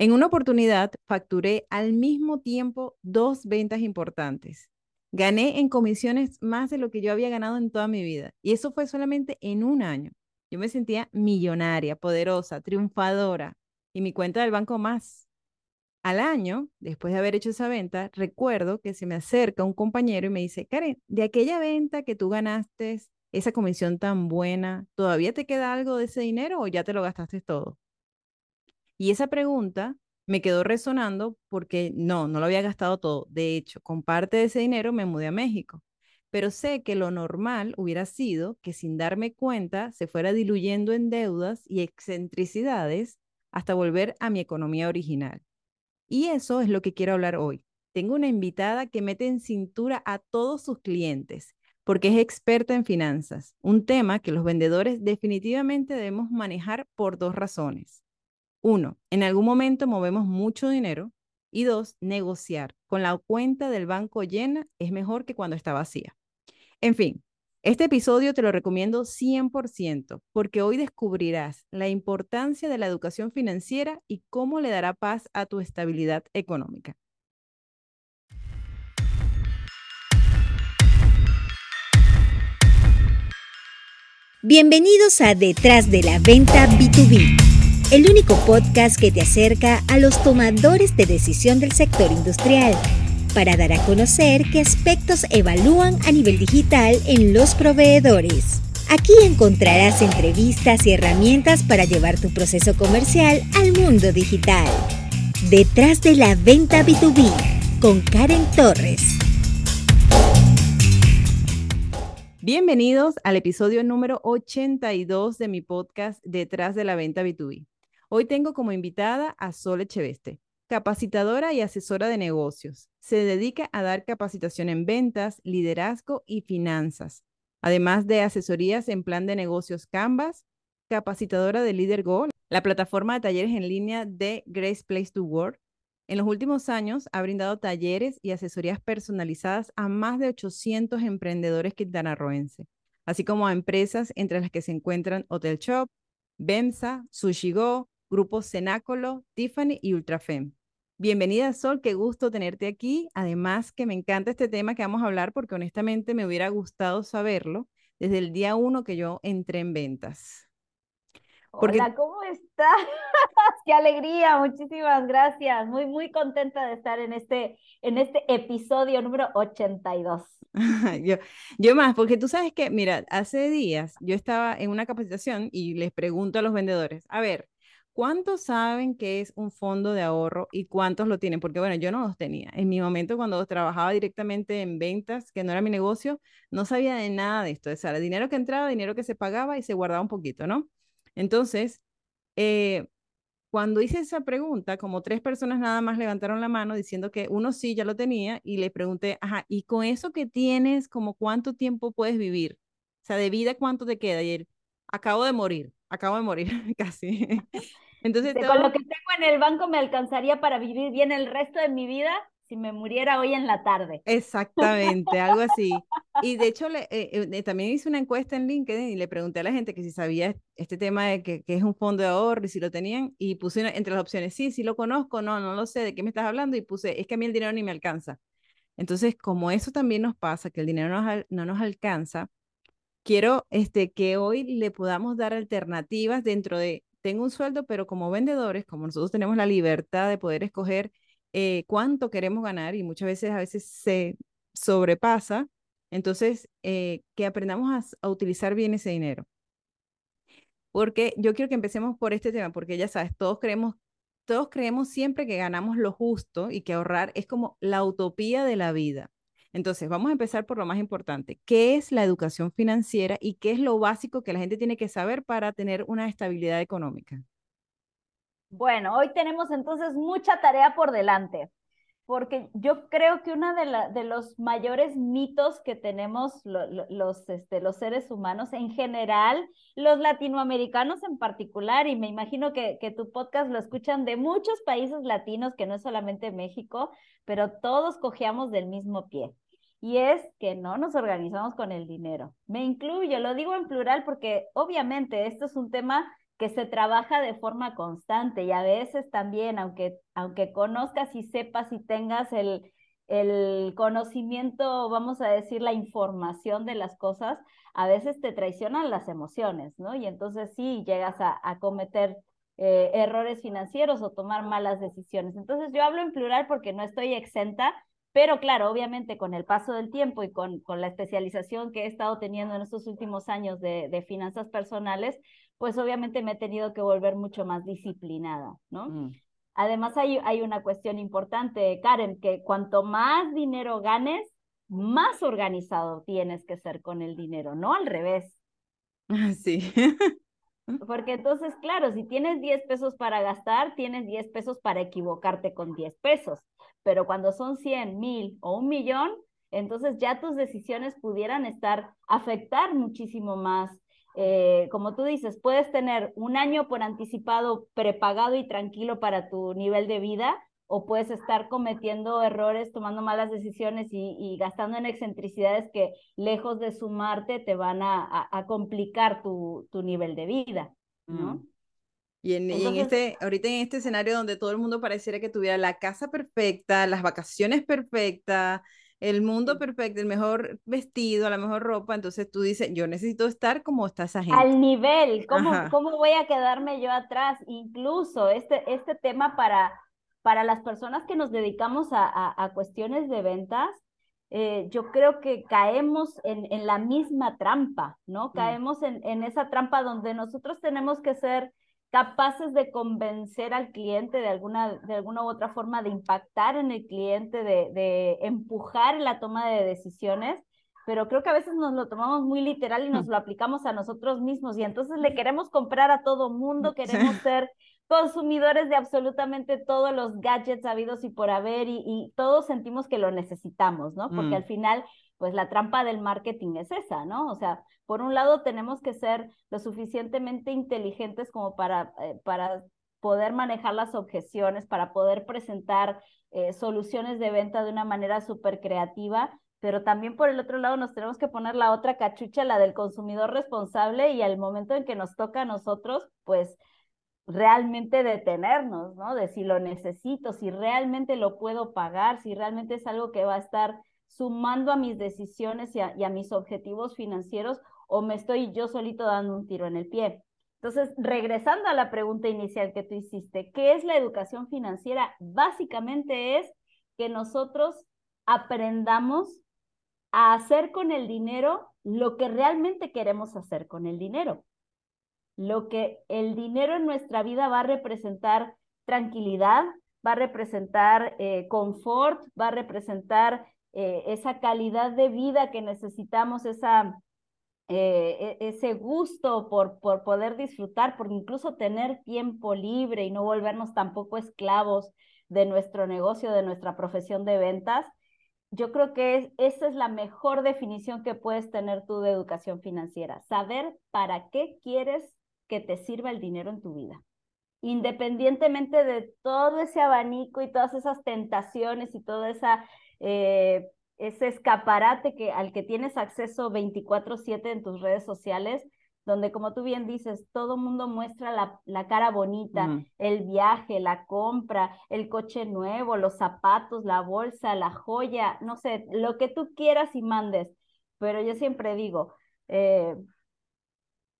En una oportunidad facturé al mismo tiempo dos ventas importantes. Gané en comisiones más de lo que yo había ganado en toda mi vida. Y eso fue solamente en un año. Yo me sentía millonaria, poderosa, triunfadora. Y mi cuenta del banco más. Al año, después de haber hecho esa venta, recuerdo que se me acerca un compañero y me dice, Karen, de aquella venta que tú ganaste, esa comisión tan buena, ¿todavía te queda algo de ese dinero o ya te lo gastaste todo? Y esa pregunta me quedó resonando porque no, no lo había gastado todo. De hecho, con parte de ese dinero me mudé a México. Pero sé que lo normal hubiera sido que sin darme cuenta se fuera diluyendo en deudas y excentricidades hasta volver a mi economía original. Y eso es lo que quiero hablar hoy. Tengo una invitada que mete en cintura a todos sus clientes porque es experta en finanzas, un tema que los vendedores definitivamente debemos manejar por dos razones. Uno, en algún momento movemos mucho dinero. Y dos, negociar. Con la cuenta del banco llena es mejor que cuando está vacía. En fin, este episodio te lo recomiendo 100% porque hoy descubrirás la importancia de la educación financiera y cómo le dará paz a tu estabilidad económica. Bienvenidos a Detrás de la Venta B2B el único podcast que te acerca a los tomadores de decisión del sector industrial para dar a conocer qué aspectos evalúan a nivel digital en los proveedores. Aquí encontrarás entrevistas y herramientas para llevar tu proceso comercial al mundo digital. Detrás de la venta B2B con Karen Torres. Bienvenidos al episodio número 82 de mi podcast Detrás de la venta B2B. Hoy tengo como invitada a Sol Echeveste, capacitadora y asesora de negocios. Se dedica a dar capacitación en ventas, liderazgo y finanzas, además de asesorías en plan de negocios Canvas, capacitadora de Leader Go, la plataforma de talleres en línea de Grace Place to Work. En los últimos años ha brindado talleres y asesorías personalizadas a más de 800 emprendedores quintanarroense, así como a empresas entre las que se encuentran Hotel Shop, Benza, Sushi Go, Grupo Cenácolo, Tiffany y Ultrafem. Bienvenida Sol, qué gusto tenerte aquí. Además que me encanta este tema que vamos a hablar porque honestamente me hubiera gustado saberlo desde el día uno que yo entré en ventas. Hola, ¿cómo estás? Qué alegría, muchísimas gracias. Muy, muy contenta de estar en este, en este episodio número 82. yo, yo más, porque tú sabes que, mira, hace días yo estaba en una capacitación y les pregunto a los vendedores, a ver, ¿Cuántos saben qué es un fondo de ahorro y cuántos lo tienen? Porque bueno, yo no los tenía. En mi momento cuando trabajaba directamente en ventas, que no era mi negocio, no sabía de nada de esto. O sea, el dinero que entraba, dinero que se pagaba y se guardaba un poquito, ¿no? Entonces, eh, cuando hice esa pregunta, como tres personas nada más levantaron la mano diciendo que uno sí ya lo tenía y le pregunté, ajá, ¿y con eso que tienes, como cuánto tiempo puedes vivir? O sea, de vida, ¿cuánto te queda? Y él, acabo de morir, acabo de morir casi. Entonces, con lo que tengo en el banco me alcanzaría para vivir bien el resto de mi vida si me muriera hoy en la tarde. Exactamente, algo así. Y de hecho, le, eh, eh, también hice una encuesta en LinkedIn y le pregunté a la gente que si sabía este tema de que, que, es un fondo de ahorro y si lo tenían, y puse entre las opciones, sí, sí lo conozco, no, no lo sé, ¿de qué me estás hablando? Y puse, es que a mí el dinero ni me alcanza. Entonces, como eso también nos pasa, que el dinero no, no nos alcanza, quiero este, que hoy le podamos dar alternativas dentro de tengo un sueldo, pero como vendedores, como nosotros tenemos la libertad de poder escoger eh, cuánto queremos ganar y muchas veces a veces se sobrepasa, entonces eh, que aprendamos a, utilizar bien ese dinero. Porque yo quiero que empecemos por este tema, porque ya sabes, todos creemos, todos creemos siempre que ganamos lo justo y que ahorrar es como la utopía de la vida. Entonces, vamos a empezar por lo más importante. ¿Qué es la educación financiera y qué es lo básico que la gente tiene que saber para tener una estabilidad económica? Bueno, hoy tenemos entonces mucha tarea por delante, porque yo creo que uno de, los mayores mitos que tenemos los, este, los seres humanos en general, los latinoamericanos en particular, y me imagino que, que tu podcast lo escuchan de muchos países latinos, que no es solamente México, pero todos cojeamos del mismo pie y es que no nos organizamos con el dinero. Me incluyo, lo digo en plural porque obviamente esto es un tema que se trabaja de forma constante y a veces también, aunque, aunque conozcas y sepas y tengas el, el conocimiento, vamos a decir, la información de las cosas, a veces te traicionan las emociones, ¿no? Y entonces sí llegas a, cometer eh, errores financieros o tomar malas decisiones. Entonces yo hablo en plural porque no estoy exenta, pero claro, obviamente con el paso del tiempo y con, con la especialización que he estado teniendo en estos últimos años de, de finanzas personales, pues obviamente me he tenido que volver mucho más disciplinada, ¿no? Mm. Además hay, hay una cuestión importante, Karen, que cuanto más dinero ganes, más organizado tienes que ser con el dinero, no al revés. Sí. Porque entonces, claro, si tienes 10 pesos para gastar, tienes 10 pesos para equivocarte con 10 pesos. Pero cuando son 100, 1000 o un millón, entonces ya tus decisiones pudieran estar, afectar muchísimo más eh, como tú dices, puedes tener un año por anticipado prepagado y tranquilo para tu nivel de vida o puedes estar cometiendo errores, tomando malas decisiones y, gastando en excentricidades que lejos de sumarte te van a, complicar tu, nivel de vida, ¿no? Mm. Y en, y en, este, ahorita en este escenario donde todo el mundo pareciera que tuviera la casa perfecta, las vacaciones perfectas, el mundo perfecto, el mejor vestido, la mejor ropa, entonces tú dices, yo necesito estar como está esa gente. Al nivel, ¿cómo, ¿cómo voy a quedarme yo atrás? Incluso este, este tema para, para las personas que nos dedicamos a, a, cuestiones de ventas, eh, yo creo que caemos en, en la misma trampa, ¿no? Mm. Caemos en, en esa trampa donde nosotros tenemos que ser capaces de convencer al cliente de alguna, de alguna u otra forma, de impactar en el cliente, de, de empujar la toma de decisiones, pero creo que a veces nos lo tomamos muy literal y nos lo aplicamos a nosotros mismos y entonces le queremos comprar a todo mundo, queremos ser consumidores de absolutamente todos los gadgets habidos y por haber y, y todos sentimos que lo necesitamos, ¿no? Porque mm. al final pues la trampa del marketing es esa, ¿no? O sea, por un lado tenemos que ser lo suficientemente inteligentes como para, eh, para poder manejar las objeciones, para poder presentar eh, soluciones de venta de una manera súper creativa, pero también por el otro lado nos tenemos que poner la otra cachucha, la del consumidor responsable y al momento en que nos toca a nosotros, pues realmente detenernos, ¿no? De si lo necesito, si realmente lo puedo pagar, si realmente es algo que va a estar sumando a mis decisiones y a, mis objetivos financieros o me estoy yo solito dando un tiro en el pie. Entonces, regresando a la pregunta inicial que tú hiciste, ¿qué es la educación financiera? Básicamente es que nosotros aprendamos a hacer con el dinero lo que realmente queremos hacer con el dinero. Lo que el dinero en nuestra vida va a representar tranquilidad, va a representar eh, confort, va a representar eh, esa calidad de vida que necesitamos, esa, eh, e, ese gusto por, por poder disfrutar, por incluso tener tiempo libre y no volvernos tampoco esclavos de nuestro negocio, de nuestra profesión de ventas. Yo creo que esa es la mejor definición que puedes tener tú de educación financiera, saber para qué quieres que te sirva el dinero en tu vida independientemente de todo ese abanico y todas esas tentaciones y toda esa eh, ese escaparate que, al que tienes acceso 24/7 en tus redes sociales, donde como tú bien dices, todo mundo muestra la, la cara bonita, el viaje, la compra, el coche nuevo, los zapatos, la bolsa, la joya, no sé, lo que tú quieras y mandes. Pero yo siempre digo, eh,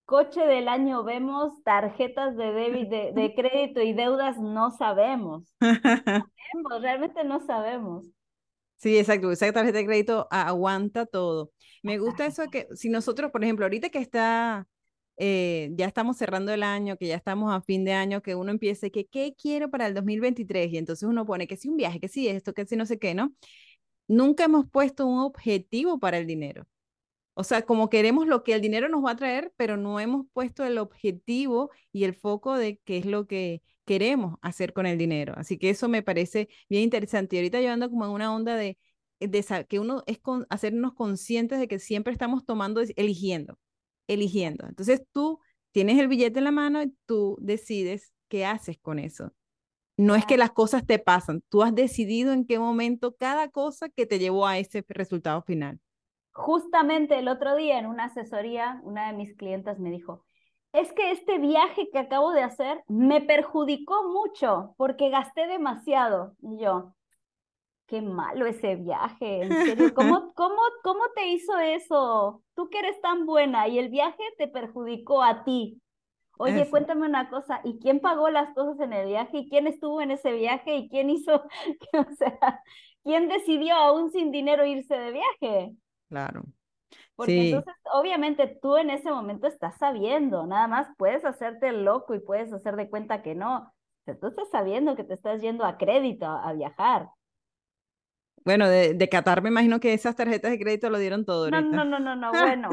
coche del año vemos, tarjetas de débito, de, de, crédito y deudas no sabemos. realmente no sabemos. Sí, exacto. Esa tarjeta de crédito aguanta todo. Me gusta eso que si nosotros, por ejemplo, ahorita que está, eh, ya estamos cerrando el año, que ya estamos a fin de año, que uno empiece que, ¿qué quiero para el 2023? Y entonces uno pone que si un viaje, que si esto, que si no sé qué, ¿no? Nunca hemos puesto un objetivo para el dinero. O sea, como queremos lo que el dinero nos va a traer, pero no hemos puesto el objetivo y el foco de qué es lo que queremos hacer con el dinero. Así que eso me parece bien interesante. Y ahorita llevando como en una onda de, de que uno es con, hacernos conscientes de que siempre estamos tomando, eligiendo, eligiendo. Entonces tú tienes el billete en la mano y tú decides qué haces con eso. No es que las cosas te pasan, tú has decidido en qué momento cada cosa que te llevó a ese resultado final. Justamente el otro día en una asesoría, una de mis clientas me dijo, es que este viaje que acabo de hacer me perjudicó mucho porque gasté demasiado. Y yo, qué malo ese viaje, en serio, ¿cómo, cómo, cómo te hizo eso? Tú que eres tan buena y el viaje te perjudicó a ti. Oye, cuéntame una cosa, ¿y quién pagó las cosas en el viaje? ¿Y quién estuvo en ese viaje? ¿Y quién hizo, o sea, quién decidió aún sin dinero irse de viaje? Claro. Porque entonces, obviamente, tú en ese momento estás sabiendo, nada más puedes hacerte loco y puedes hacer de cuenta que no. Tú estás sabiendo que te estás yendo a crédito a, viajar. Bueno, de, de, Qatar me imagino que esas tarjetas de crédito lo dieron todo ahorita. No, no, no, no, no, bueno.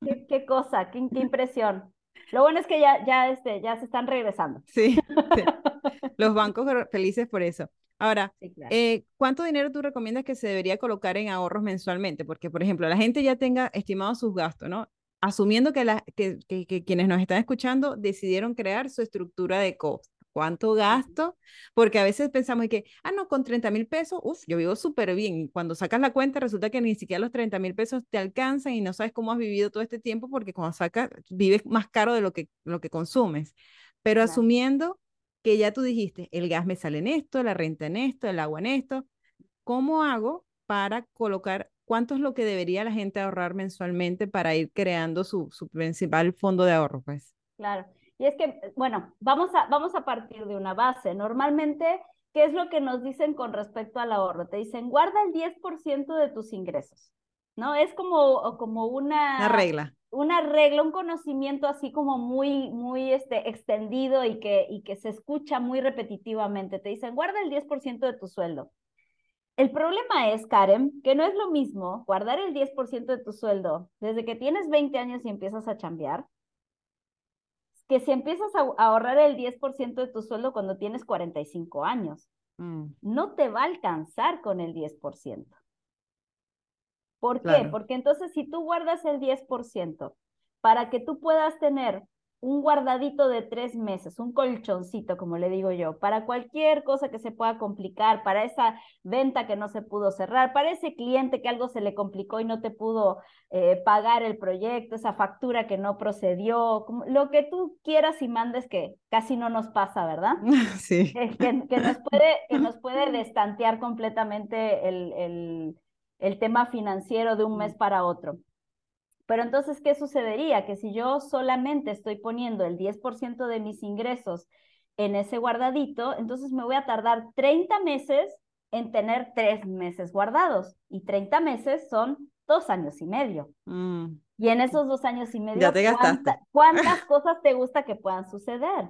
qué, qué, cosa, qué, qué, impresión. Lo bueno es que ya, ya, este, ya se están regresando. Sí, sí. los bancos felices por eso. Ahora, eh, ¿cuánto dinero tú recomiendas que se debería colocar en ahorros mensualmente? Porque, por ejemplo, la gente ya tenga estimados sus gastos, ¿no? Asumiendo que, la, que, que, quienes nos están escuchando decidieron crear su estructura de costo. ¿Cuánto gasto? Porque a veces pensamos que, ah, no, con 30 mil pesos, uff, yo vivo súper bien. Y cuando sacas la cuenta, resulta que ni siquiera los 30 mil pesos te alcanzan y no sabes cómo has vivido todo este tiempo porque cuando sacas, vives más caro de lo que, lo que consumes. Pero asumiendo que ya tú dijiste, el gas me sale en esto, la renta en esto, el agua en esto. ¿Cómo hago para colocar cuánto es lo que debería la gente ahorrar mensualmente para ir creando su, su principal fondo de ahorro? Pues? Claro. Y es que, bueno, vamos a, vamos a partir de una base. Normalmente, ¿qué es lo que nos dicen con respecto al ahorro? Te dicen, guarda el 10% de tus ingresos, ¿no? Es como, como una... Una regla una regla, un conocimiento así como muy, muy este, extendido y que, y que se escucha muy repetitivamente. Te dicen, guarda el 10% de tu sueldo. El problema es, Karen, que no es lo mismo guardar el 10% de tu sueldo desde que tienes 20 años y empiezas a chambear, que si empiezas a ahorrar el 10% de tu sueldo cuando tienes 45 años. Mm. No te va a alcanzar con el 10%. ¿Por qué? Porque entonces si tú guardas el 10% para que tú puedas tener un guardadito de tres meses, un colchoncito, como le digo yo, para cualquier cosa que se pueda complicar, para esa venta que no se pudo cerrar, para ese cliente que algo se le complicó y no te pudo eh, pagar el proyecto, esa factura que no procedió, lo que tú quieras y mandes que casi no nos pasa, ¿verdad? Sí. que, nos puede, que nos puede destantear completamente el, el el tema financiero de un mes para otro. Pero entonces, ¿qué sucedería? Que si yo solamente estoy poniendo el 10% de mis ingresos en ese guardadito, entonces me voy a tardar 30 meses en tener tres meses guardados. Y 30 meses son dos años y medio. Mm. Y en esos dos años y medio, ¿cuántas cosas te gusta que puedan suceder?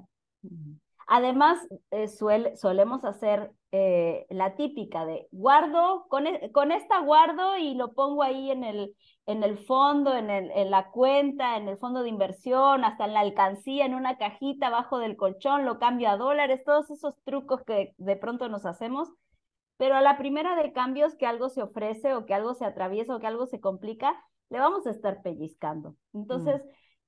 Además, eh, solemos hacer eh, la típica de guardo, con, e, con, esta guardo y lo pongo ahí en el, en el fondo, en, el, en la cuenta, en el fondo de inversión, hasta en la alcancía, en una cajita abajo del colchón, lo cambio a dólares, todos esos trucos que de pronto nos hacemos. Pero a la primera de cambios que algo se ofrece o que algo se atraviesa o que algo se complica, le vamos a estar pellizcando. Mm.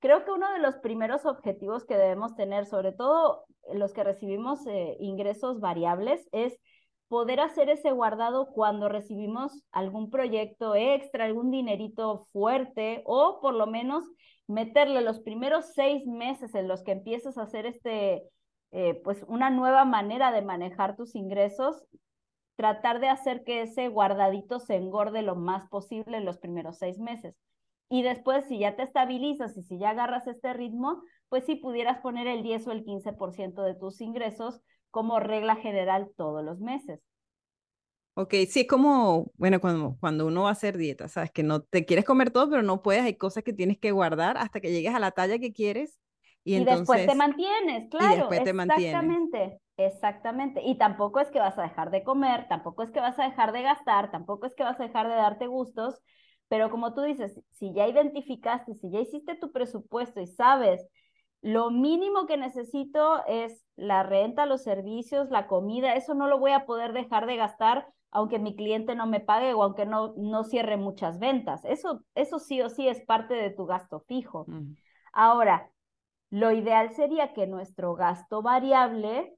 Creo que uno de los primeros objetivos que debemos tener, sobre todo los que recibimos eh, ingresos variables, es poder hacer ese guardado cuando recibimos algún proyecto extra, algún dinerito fuerte o por lo menos meterle los primeros seis meses en los que empieces a hacer este, eh, pues una nueva manera de manejar tus ingresos, tratar de hacer que ese guardadito se engorde lo más posible en los primeros seis meses. Y después, si ya te estabilizas y si ya agarras este ritmo, pues sí pudieras poner el 10 o el 15% de tus ingresos como regla general todos los meses. Ok, sí, es como, bueno, cuando, cuando uno va a hacer dieta, sabes que no te quieres comer todo, pero no puedes, hay cosas que tienes que guardar hasta que llegues a la talla que quieres. Y, y después te mantienes, claro. Y después te mantienes. Exactamente, exactamente. Y tampoco es que vas a dejar de comer, tampoco es que vas a dejar de gastar, tampoco es que vas a dejar de darte gustos, pero como tú dices, si ya identificaste, si ya hiciste tu presupuesto y sabes, lo mínimo que necesito es la renta, los servicios, la comida, eso no lo voy a poder dejar de gastar aunque mi cliente no me pague o aunque no, no cierre muchas ventas. Eso, eso sí o sí es parte de tu gasto fijo. Ahora, lo ideal sería que nuestro gasto variable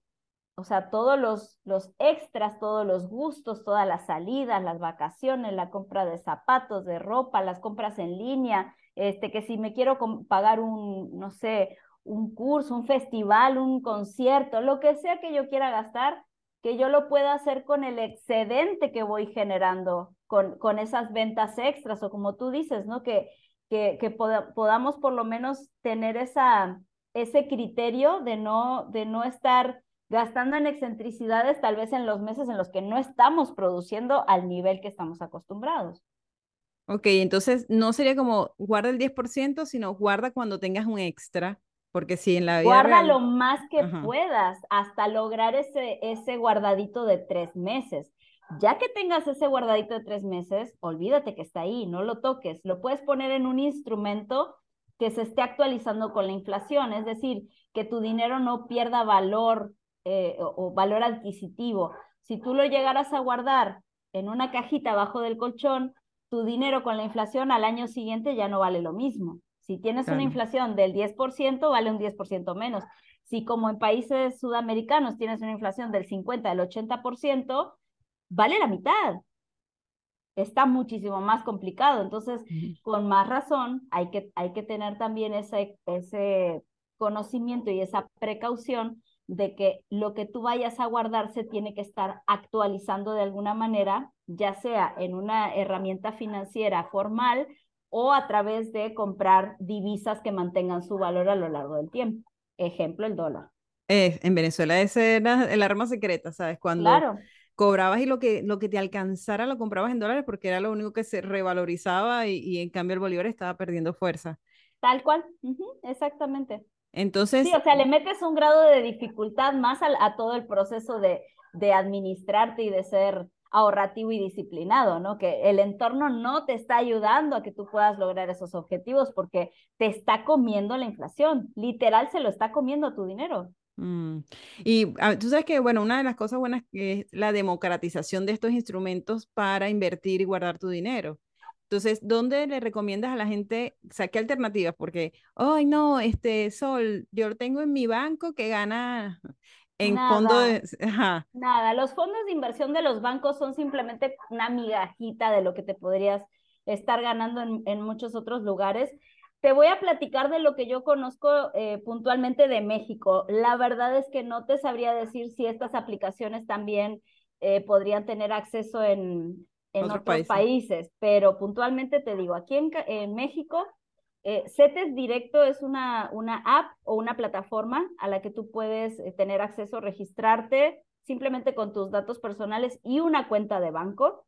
o sea, todos los, los extras, todos los gustos, todas las salidas, las vacaciones, la compra de zapatos, de ropa, las compras en línea, este, que si me quiero pagar un, no sé, un curso, un festival, un concierto, lo que sea que yo quiera gastar, que yo lo pueda hacer con el excedente que voy generando con, con esas ventas extras o como tú dices, ¿no? Que, que, que podamos por lo menos tener esa, ese criterio de no, de no estar gastando en excentricidades tal vez en los meses en los que no estamos produciendo al nivel que estamos acostumbrados. Ok, entonces no sería como guarda el 10%, sino guarda cuando tengas un extra, porque si en la vida Guarda lo más que puedas hasta lograr ese, ese guardadito de tres meses. Ya que tengas ese guardadito de tres meses, olvídate que está ahí, no lo toques. Lo puedes poner en un instrumento que se esté actualizando con la inflación, es decir, que tu dinero no pierda valor eh, o, valor adquisitivo. Si tú lo llegaras a guardar en una cajita abajo del colchón, tu dinero con la inflación al año siguiente ya no vale lo mismo. Si tienes una inflación del 10%, vale un 10% menos. Si como en países sudamericanos tienes una inflación del 50, del 80%, vale la mitad. Está muchísimo más complicado. Entonces, con más razón, hay que, hay que tener también ese, ese conocimiento y esa precaución de que lo que tú vayas a guardar se tiene que estar actualizando de alguna manera, ya sea en una herramienta financiera formal o a través de comprar divisas que mantengan su valor a lo largo del tiempo. Ejemplo, el dólar. Eh, en Venezuela ese era el arma secreta, ¿sabes? Cuando cobrabas y lo que, lo que te alcanzara lo comprabas en dólares porque era lo único que se revalorizaba y, en cambio el bolívar estaba perdiendo fuerza. Tal cual, exactamente. Entonces... Sí, o sea, le metes un grado de dificultad más a, todo el proceso de, de administrarte y de ser ahorrativo y disciplinado, ¿no? Que el entorno no te está ayudando a que tú puedas lograr esos objetivos porque te está comiendo la inflación, literal se lo está comiendo tu dinero. Mm. Y ah, tú sabes que, bueno, una de las cosas buenas es la democratización de estos instrumentos para invertir y guardar tu dinero. Entonces, ¿dónde le recomiendas a la gente, o sea, qué alternativas? Porque, ay, no, este Sol, yo lo tengo en mi banco que gana en fondo de... Nada, los fondos de inversión de los bancos son simplemente una migajita de lo que te podrías estar ganando en, en muchos otros lugares. Te voy a platicar de lo que yo conozco eh, puntualmente de México. La verdad es que no te sabría decir si estas aplicaciones también eh, podrían tener acceso en, en otros, países. pero puntualmente te digo, aquí en, México, eh, CETES Directo es una, una app o una plataforma a la que tú puedes eh, tener acceso, registrarte simplemente con tus datos personales y una cuenta de banco.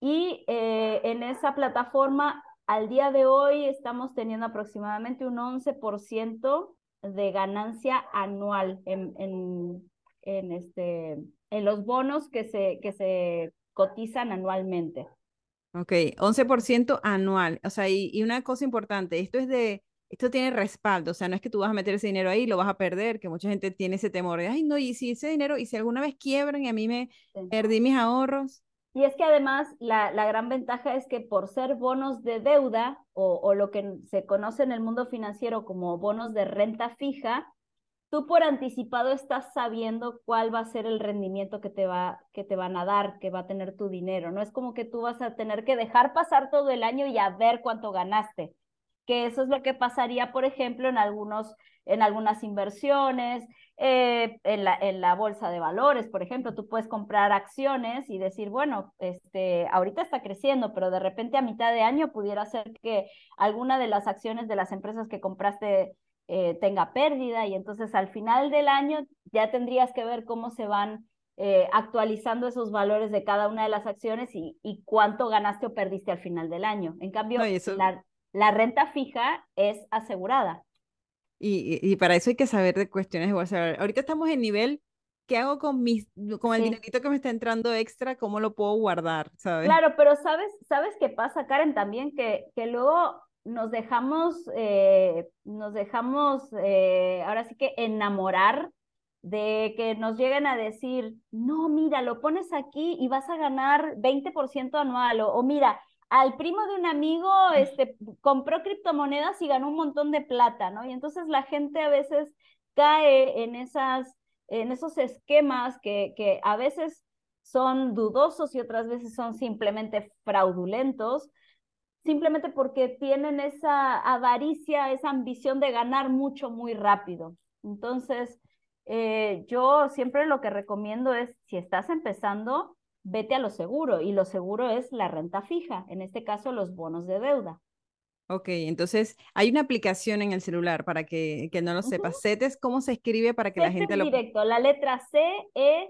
Y eh, en esa plataforma, al día de hoy, estamos teniendo aproximadamente un 11% de ganancia anual en, en, en, este, en los bonos que se, que se cotizan anualmente. Ok, 11% anual. O sea, y, una cosa importante, esto es de, esto tiene respaldo, o sea, no es que tú vas a meter ese dinero ahí y lo vas a perder, que mucha gente tiene ese temor de, ay, no, y si ese dinero, y si alguna vez quiebran y a mí me perdí mis ahorros. Y es que además la, la, gran ventaja es que por ser bonos de deuda o, o lo que se conoce en el mundo financiero como bonos de renta fija, tú por anticipado estás sabiendo cuál va a ser el rendimiento que te va que te van a dar, que va a tener tu dinero. No es como que tú vas a tener que dejar pasar todo el año y a ver cuánto ganaste. Que eso es lo que pasaría, por ejemplo, en algunos en algunas inversiones, eh, en, la, en la bolsa de valores, por ejemplo, tú puedes comprar acciones y decir, bueno, este, ahorita está creciendo, pero de repente a mitad de año pudiera ser que alguna de las acciones de las empresas que compraste eh, tenga pérdida y entonces al final del año ya tendrías que ver cómo se van eh, actualizando esos valores de cada una de las acciones y, y, cuánto ganaste o perdiste al final del año. En cambio, la, la, renta fija es asegurada. Y, y, para eso hay que saber de cuestiones de bolsa. Ahorita estamos en nivel ¿qué hago con mis, con el dinerito que me está entrando extra? ¿Cómo lo puedo guardar? ¿sabes? Claro, pero sabes, sabes qué pasa, Karen, también que, que luego nos dejamos, eh, nos dejamos eh, ahora sí que enamorar de que nos lleguen a decir, no, mira, lo pones aquí y vas a ganar 20% anual, o, mira, al primo de un amigo este, compró criptomonedas y ganó un montón de plata, ¿no? Y entonces la gente a veces cae en, esas, en esos esquemas que, que a veces son dudosos y otras veces son simplemente fraudulentos, simplemente porque tienen esa avaricia, esa ambición de ganar mucho muy rápido. Entonces, eh, yo siempre lo que recomiendo es, si estás empezando, vete a lo seguro y lo seguro es la renta fija, en este caso los bonos de deuda. Ok, entonces hay una aplicación en el celular para que, que no lo sepa. CETES, ¿cómo se escribe para que la gente lo... directo, la letra C-E-T-E-S.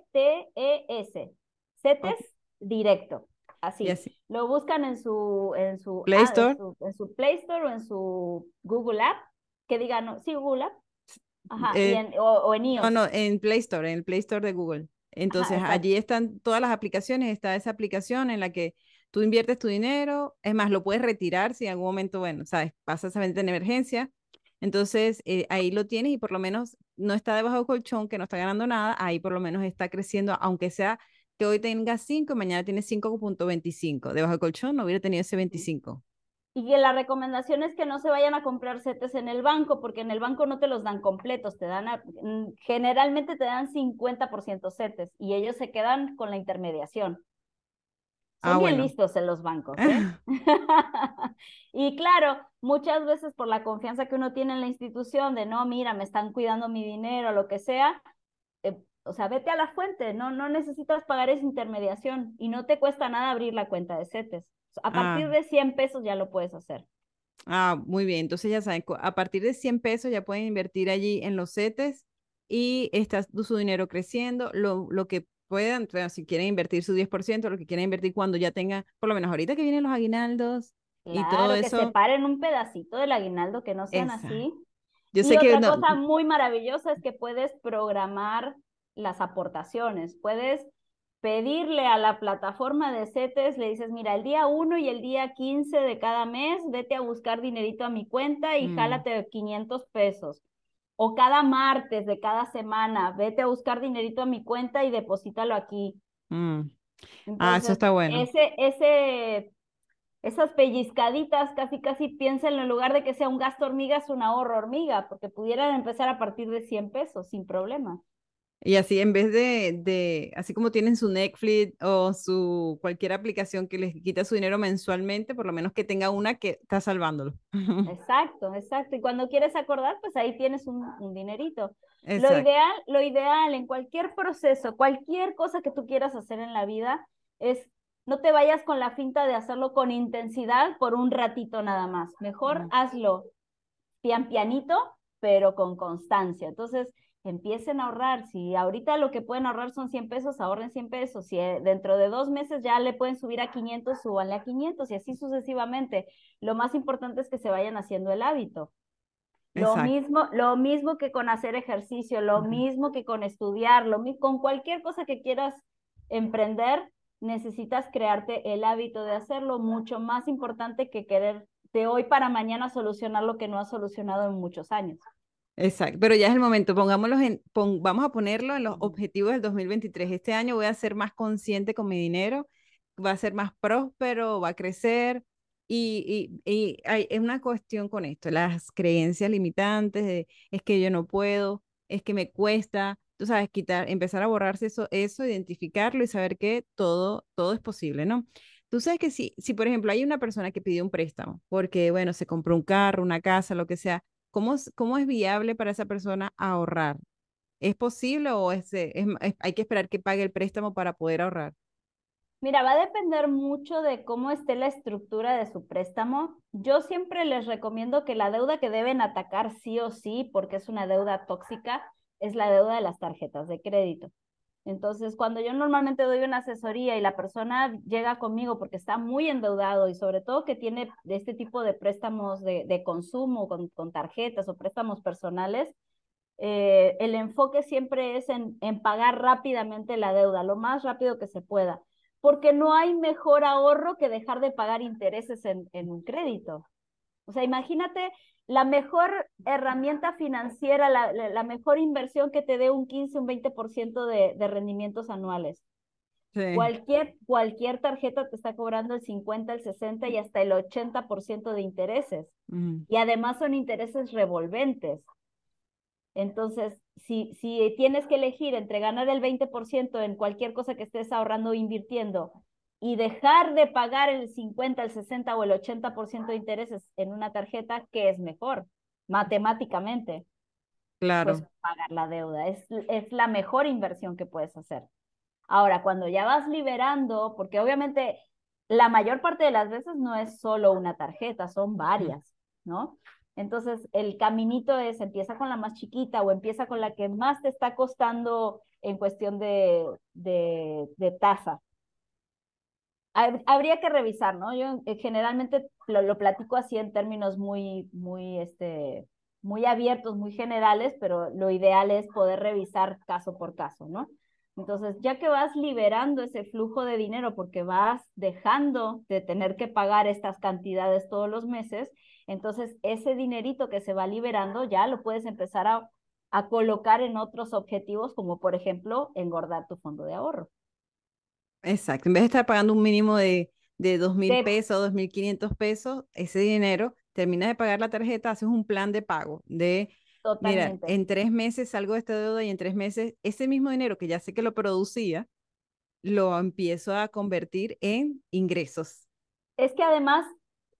CETES directo. Así. Lo buscan en su, en su Play Store. en, su, Play Store o en su Google App, que digan, sí, Google App. Ajá, eh, o, en iOS. No, no, en Play Store, en el Play Store de Google. Entonces, allí están todas las aplicaciones, está esa aplicación en la que tú inviertes tu dinero, es más, lo puedes retirar si en algún momento, bueno, sabes, pasas a venta en emergencia. Entonces, eh, ahí lo tienes y por lo menos no está debajo del colchón, que no está ganando nada, ahí por lo menos está creciendo, aunque sea que hoy tenga 5 y mañana tiene 5.25. Debajo del colchón no hubiera tenido ese 25. Y que la recomendación es que no se vayan a comprar CETES en el banco, porque en el banco no te los dan completos, te dan, mm, generalmente te dan 50% CETES y ellos se quedan con la intermediación. Son ah, bien listos en los bancos. ¿eh? y claro, muchas veces por la confianza que uno tiene en la institución de no, mira, me están cuidando mi dinero, lo que sea, eh, o sea, vete a la fuente, no, no necesitas pagar esa intermediación y no te cuesta nada abrir la cuenta de CETES. A partir ah. de 100 pesos ya lo puedes hacer. Ah, muy bien. Entonces ya saben, a partir de 100 pesos ya pueden invertir allí en los CETES y está su dinero creciendo. Lo, lo que puedan, si quieren invertir su 10%, lo que quieren invertir cuando ya tengan, por lo menos ahorita que vienen los aguinaldos y todo que eso. Que separen un pedacito del aguinaldo, que no sean así. Yo sé y que otra cosa muy maravillosa es que puedes programar las aportaciones, puedes pedirle a la plataforma de CETES, le dices, mira, el día 1 y el día 15 de cada mes, vete a buscar dinerito a mi cuenta y mm. jálate 500 pesos o cada martes de cada semana, vete a buscar dinerito a mi cuenta y deposítalo aquí. Mm. ah, eso está bueno. Ese, ese, esas pellizcaditas, casi, casi piénsenlo, en lugar de que sea un gasto hormiga, es un ahorro hormiga, porque pudieran empezar a partir de 100 pesos sin problema. Y así en vez de, de, así como tienen su Netflix o su cualquier aplicación que les quita su dinero mensualmente, por lo menos que tenga una que está salvándolo. Exacto, exacto. Y cuando quieres acordar, pues ahí tienes un, un dinerito. Lo ideal, lo ideal en cualquier proceso, cualquier cosa que tú quieras hacer en la vida, es no te vayas con la finta de hacerlo con intensidad por un ratito nada más. Mejor hazlo pian pianito, pero con constancia. Entonces, empiecen a ahorrar. Si ahorita lo que pueden ahorrar son 100 pesos, ahorren 100 pesos. Si eh, dentro de dos meses ya le pueden subir a 500, súbanle a 500 y así sucesivamente. Lo más importante es que se vayan haciendo el hábito. Lo mismo, lo mismo que con hacer ejercicio, lo mismo que con estudiar, lo con cualquier cosa que quieras emprender, necesitas crearte el hábito de hacerlo, mucho más importante que querer de hoy para mañana solucionar lo que no has solucionado en muchos años. Exacto, pero ya es el momento, pongámoslo en, vamos a ponerlo en los objetivos del 2023. Este año voy a ser más consciente con mi dinero, va a ser más próspero, va a crecer. Y, y, hay, es una cuestión con esto, las creencias limitantes de es que yo no puedo, es que me cuesta, tú sabes, quitar, empezar a borrarse eso, eso, identificarlo y saber que todo, todo es posible, ¿no? Tú sabes que si, si, por ejemplo, hay una persona que pidió un préstamo porque, bueno, se compró un carro, una casa, lo que sea, ¿Cómo, ¿Cómo es viable para esa persona ahorrar? ¿Es posible o es, hay que esperar que pague el préstamo para poder ahorrar? Mira, va a depender mucho de cómo esté la estructura de su préstamo. Yo siempre les recomiendo que la deuda que deben atacar sí o sí, porque es una deuda tóxica, es la deuda de las tarjetas de crédito. Entonces, cuando yo normalmente doy una asesoría y la persona llega conmigo porque está muy endeudado y sobre todo que tiene este tipo de préstamos de, consumo con, tarjetas o préstamos personales, eh, el enfoque siempre es en, pagar rápidamente la deuda, lo más rápido que se pueda, porque no hay mejor ahorro que dejar de pagar intereses en, en un crédito. O sea, imagínate la mejor herramienta financiera, la, mejor inversión que te dé un 15, un 20% de, de rendimientos anuales. Cualquier, cualquier tarjeta te está cobrando el 50, el 60 y hasta el 80% de intereses. Y además son intereses revolventes. Entonces, si, si tienes que elegir entre ganar el 20% en cualquier cosa que estés ahorrando o invirtiendo y dejar de pagar el 50, el 60 o el 80% de intereses en una tarjeta, ¿qué es mejor? Matemáticamente. Claro. Pues pagar la deuda. Es, es la mejor inversión que puedes hacer. Ahora, cuando ya vas liberando, porque obviamente la mayor parte de las veces no es solo una tarjeta, son varias, ¿no? Entonces, el caminito es, empieza con la más chiquita o empieza con la que más te está costando en cuestión de, de, de tasa. Habría que revisar, ¿no? Yo eh, generalmente lo, lo, platico así en términos muy, muy, este, muy abiertos, muy generales, pero lo ideal es poder revisar caso por caso, ¿no? Entonces, ya que vas liberando ese flujo de dinero porque vas dejando de tener que pagar estas cantidades todos los meses, entonces ese dinerito que se va liberando ya lo puedes empezar a, a colocar en otros objetivos, como por ejemplo engordar tu fondo de ahorro. Exacto, en vez de estar pagando un mínimo de, de dos mil pesos, dos mil quinientos pesos, ese dinero, terminas de pagar la tarjeta, haces un plan de pago de, mira, en tres meses salgo de esta deuda y en tres meses ese mismo dinero que ya sé que lo producía, lo empiezo a convertir en ingresos. Es que además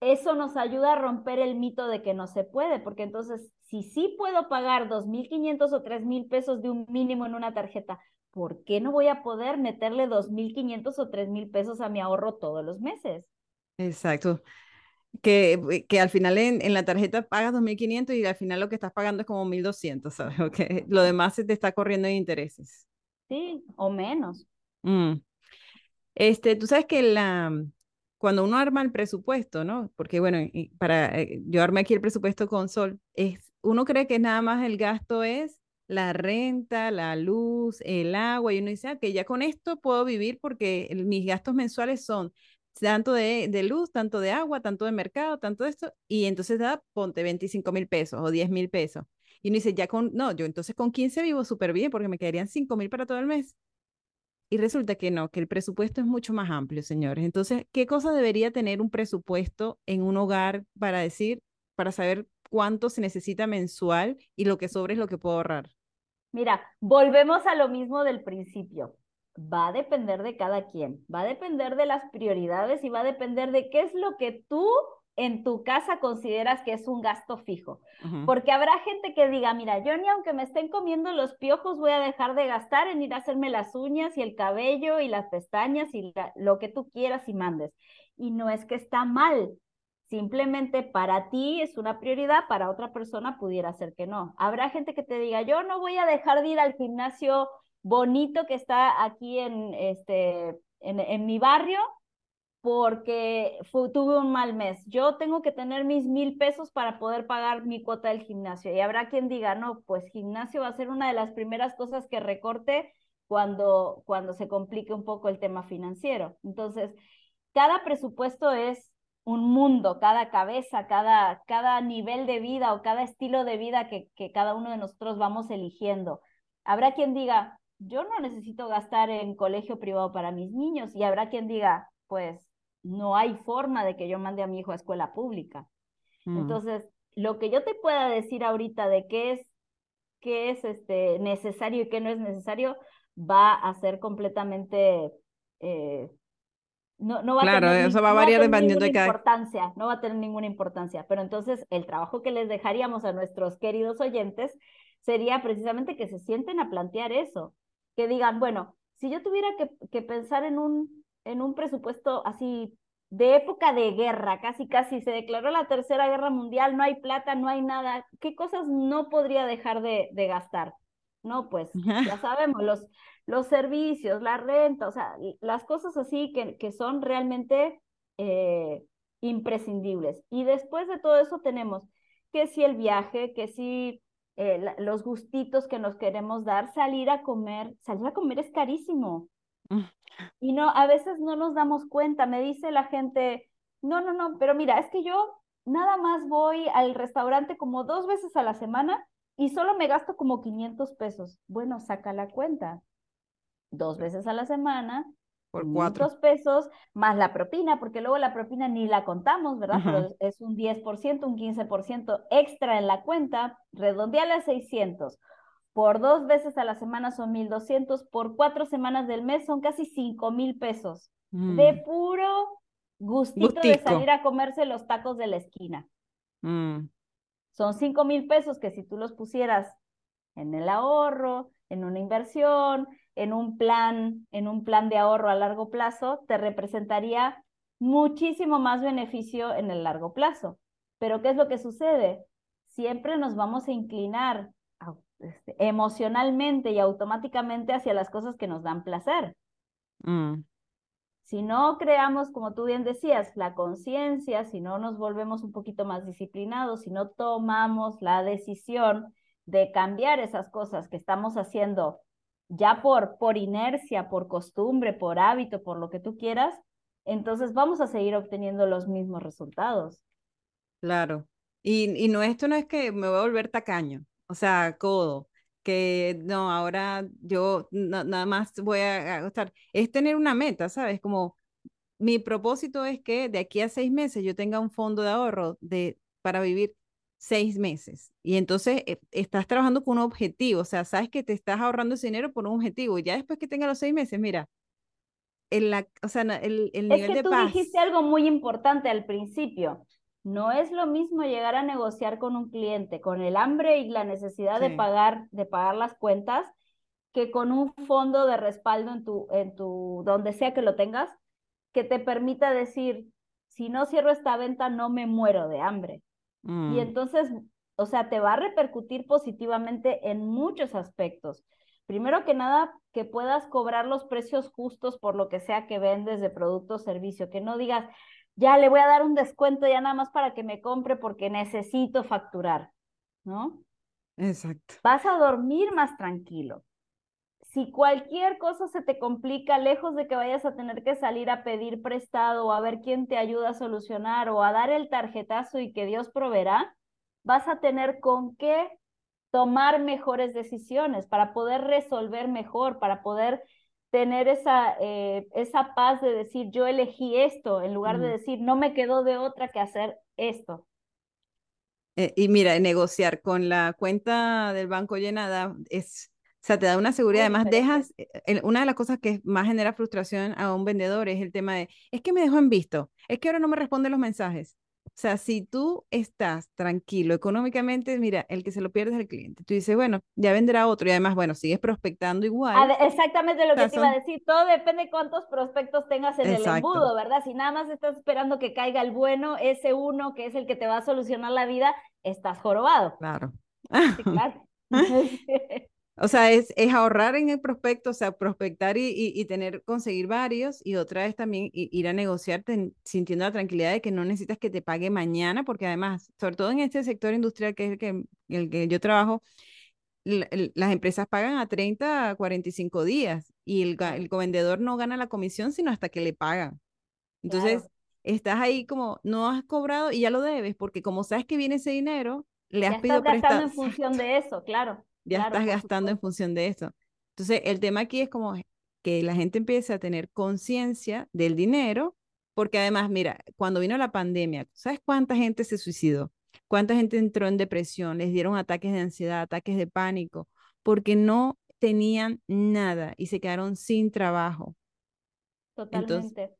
eso nos ayuda a romper el mito de que no se puede, porque entonces, si sí puedo pagar 2.500 o 3.000 pesos de un mínimo en una tarjeta, ¿por qué no voy a poder meterle 2.500 o 3.000 pesos a mi ahorro todos los meses? Exacto. Que, eh, que al final en, en la tarjeta pagas 2.500 y al final lo que estás pagando es como 1.200, ¿sabes? Okay. Lo demás se te está corriendo en intereses. Sí, o menos. Mm. Este, tú sabes que la, cuando uno arma el presupuesto, ¿no? Porque bueno, para, eh, yo armé aquí el presupuesto con Sol, es, uno cree que nada más el gasto es la renta, la luz, el agua, y uno dice, ah, que ya con esto puedo vivir porque mis gastos mensuales son tanto de, de, luz, tanto de agua, tanto de mercado, tanto de esto, y entonces da, ponte 25 mil pesos o 10 mil pesos. Y uno dice, ya con, no, yo entonces con 15 vivo súper bien porque me quedarían 5 mil para todo el mes. Y resulta que no, que el presupuesto es mucho más amplio, señores. Entonces, ¿qué cosa debería tener un presupuesto en un hogar para decir, para saber cuánto se necesita mensual y lo que sobra es lo que puedo ahorrar? Mira, volvemos a lo mismo del principio. Va a depender de cada quien, va a depender de las prioridades y va a depender de qué es lo que tú en tu casa consideras que es un gasto fijo. Porque habrá gente que diga, mira, yo ni aunque me estén comiendo los piojos voy a dejar de gastar en ir a hacerme las uñas y el cabello y las pestañas y lo que tú quieras y mandes. Y no es que está mal, Simplemente para ti es una prioridad, para otra persona pudiera ser que no. Habrá gente que te diga, yo no voy a dejar de ir al gimnasio bonito que está aquí en, este, en, mi barrio porque tuve un mal mes. Yo tengo que tener mis mil pesos para poder pagar mi cuota del gimnasio. Y habrá quien diga, no, pues gimnasio va a ser una de las primeras cosas que recorte cuando, cuando se complique un poco el tema financiero. Entonces, cada presupuesto es un mundo, cada cabeza, cada, cada nivel de vida o cada estilo de vida que, que cada uno de nosotros vamos eligiendo. Habrá quien diga, yo no necesito gastar en colegio privado para mis niños y habrá quien diga, pues no hay forma de que yo mande a mi hijo a escuela pública. Mm. Entonces, lo que yo te pueda decir ahorita de qué es, qué es este, necesario y qué no es necesario, va a ser completamente eh, no, no va a tener, eso va a variar dependiendo de cada... importancia, no va a tener ninguna importancia. Pero entonces el trabajo que les dejaríamos a nuestros queridos oyentes sería precisamente que se sienten a plantear eso, que digan, bueno, si yo tuviera que, que pensar en un, en un presupuesto así de época de guerra, casi casi se declaró la tercera guerra mundial, no hay plata, no hay nada, ¿qué cosas no podría dejar de, de gastar? No, pues ya sabemos, los, los servicios, la renta, o sea, las cosas así que, que son realmente eh, imprescindibles. Y después de todo eso tenemos que si el viaje, que si eh, los gustitos que nos queremos dar, salir a comer, salir a comer es carísimo. Mm. Y no, a veces no nos damos cuenta, me dice la gente, no, no, no, pero mira, es que yo nada más voy al restaurante como dos veces a la semana y solo me gasto como 500 pesos. Bueno, saca la cuenta dos veces a la semana, por cuatro pesos, más la propina, porque luego la propina ni la contamos, ¿verdad? Pero es un 10%, un 15% extra en la cuenta, redondeale a 600. Por dos veces a la semana son 1,200, por cuatro semanas del mes son casi 5,000 pesos. de Mm, puro gustito de salir a comerse los tacos de la esquina. Mm, Son cinco mil pesos que si tú los pusieras en el ahorro, en una inversión, en un plan, en un plan de ahorro a largo plazo, te representaría muchísimo más beneficio en el largo plazo. Pero ¿qué es lo que sucede? Siempre nos vamos a inclinar este, emocionalmente y automáticamente hacia las cosas que nos dan placer. mm. Si no creamos, como tú bien decías, la conciencia, si no nos volvemos un poquito más disciplinados, si no tomamos la decisión de cambiar esas cosas que estamos haciendo ya por, por inercia, por costumbre, por hábito, por lo que tú quieras, entonces vamos a seguir obteniendo los mismos resultados. Claro. Y, y no, esto no es que me voy a volver tacaño, o sea, codo, que no, ahora yo na- nada más voy a a gastar. Es tener una meta, ¿sabes? Como mi propósito es que de aquí a seis meses yo tenga un fondo de ahorro de, para vivir seis meses. Y entonces eh, estás trabajando con un objetivo, o sea, sabes que te estás ahorrando ese dinero por un objetivo. Y ya después que tenga los seis meses, mira, el, la, o sea, el, el Es nivel que de tú dijiste paz. algo muy importante al principio. No es lo mismo llegar a negociar con un cliente con el hambre y la necesidad de Sí. pagar, de pagar las cuentas que con un fondo de respaldo en tu, en tu, donde sea que lo tengas, que te permita decir, si no cierro esta venta, no me muero de hambre. Y Mm, entonces, o sea, te va a repercutir positivamente en muchos aspectos. Primero que nada, que puedas cobrar los precios justos por lo que sea que vendes de producto o servicio, que no digas, ya le voy a dar un descuento ya nada más para que me compre porque necesito facturar, ¿no? exacto. Vas a dormir más tranquilo. Si cualquier cosa se te complica, lejos de que vayas a tener que salir a pedir prestado o a ver quién te ayuda a solucionar o a dar el tarjetazo y que Dios proveerá, vas a tener con qué tomar mejores decisiones para poder resolver mejor, para poder tener esa, eh, esa paz de decir, yo elegí esto, en lugar de decir, no me quedó de otra que hacer esto. Eh, y mira, negociar con la cuenta del banco llena da- es, o sea, te da una seguridad. Además, dejas, eh, el- una de las cosas que más genera frustración a un vendedor es el tema de, es que me dejó en visto, es que ahora no me responde los mensajes. O sea, si tú estás tranquilo económicamente, mira, el que se lo pierde es el cliente. Tú dices, bueno, ya vendrá otro y además, bueno, sigues prospectando igual. Ade- Exactamente lo O sea, que te iba a son- decir, todo depende de cuántos prospectos tengas en el Exacto. embudo, ¿verdad? Si nada más estás esperando que caiga el bueno, ese uno que es el que te va a solucionar la vida, estás jorobado. Claro. Sí, claro. O sea, es, es ahorrar en el prospecto, o sea, prospectar y, y, y tener, conseguir varios, y otra es también ir a negociar ten- sintiendo la tranquilidad de que no necesitas que te pague mañana, porque además, sobre todo en este sector industrial que es el que, el que yo trabajo, las empresas pagan a 30, a 45 días, y el, el vendedor no gana la comisión sino hasta que le pagan. Entonces, Claro. estás ahí como, no has cobrado y ya lo debes, porque como sabes que viene ese dinero, le Ya has pedido prestado. en función de eso, claro. Ya claro, estás gastando en función de eso. Entonces, el tema aquí es como que la gente empiece a tener conciencia del dinero, porque además, mira, cuando vino la pandemia, ¿sabes cuánta gente se suicidó? ¿Cuánta gente entró en depresión? Les dieron ataques de ansiedad, ataques de pánico, porque no tenían nada y se quedaron sin trabajo. Totalmente.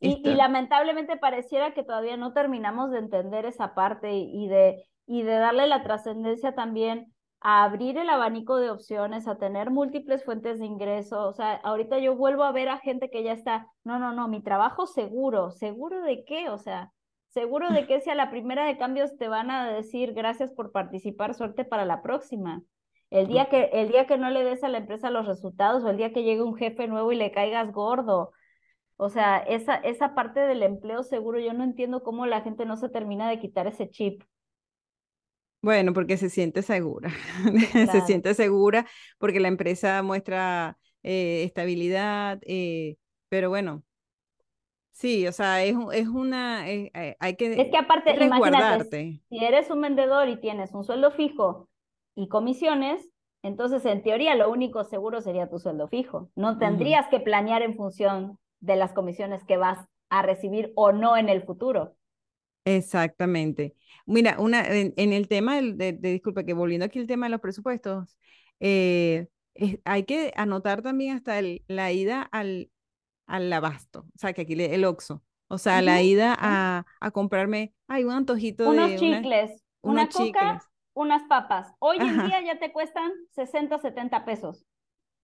Y, y esto, lamentablemente pareciera que todavía no terminamos de entender esa parte y de, y de darle la trascendencia también a abrir el abanico de opciones, a tener múltiples fuentes de ingreso. O sea, ahorita yo vuelvo a ver a gente que ya está, no, no, no, mi trabajo seguro, ¿seguro de qué? O sea, seguro de que si a la primera de cambios te van a decir gracias por participar, suerte para la próxima. El día que, el día que no le des a la empresa los resultados o el día que llegue un jefe nuevo y le caigas gordo. O sea, esa, esa parte del empleo seguro, yo no entiendo cómo la gente no se termina de quitar ese chip. Bueno, porque se siente segura, se siente segura porque la empresa muestra eh, estabilidad, eh, pero bueno. Sí, o sea, es, es una, eh, eh, hay Es que que aparte, es imagínate, si eres un vendedor y tienes un sueldo fijo y comisiones, entonces en teoría lo único seguro sería tu sueldo fijo. No tendrías que planear en función de las comisiones que vas a recibir o no en el futuro. Exactamente. Mira, una, en, en el tema del, de, de- disculpa, que volviendo aquí al tema de los presupuestos, eh, es- hay que anotar también hasta el- la ida al, al abasto, o sea, que aquí le, el Oxxo. O sea, la ida a, a comprarme, hay un antojito unos de chicles, una unos coca, chicles. unas papas. Hoy en día ya te cuestan 60, 70 pesos.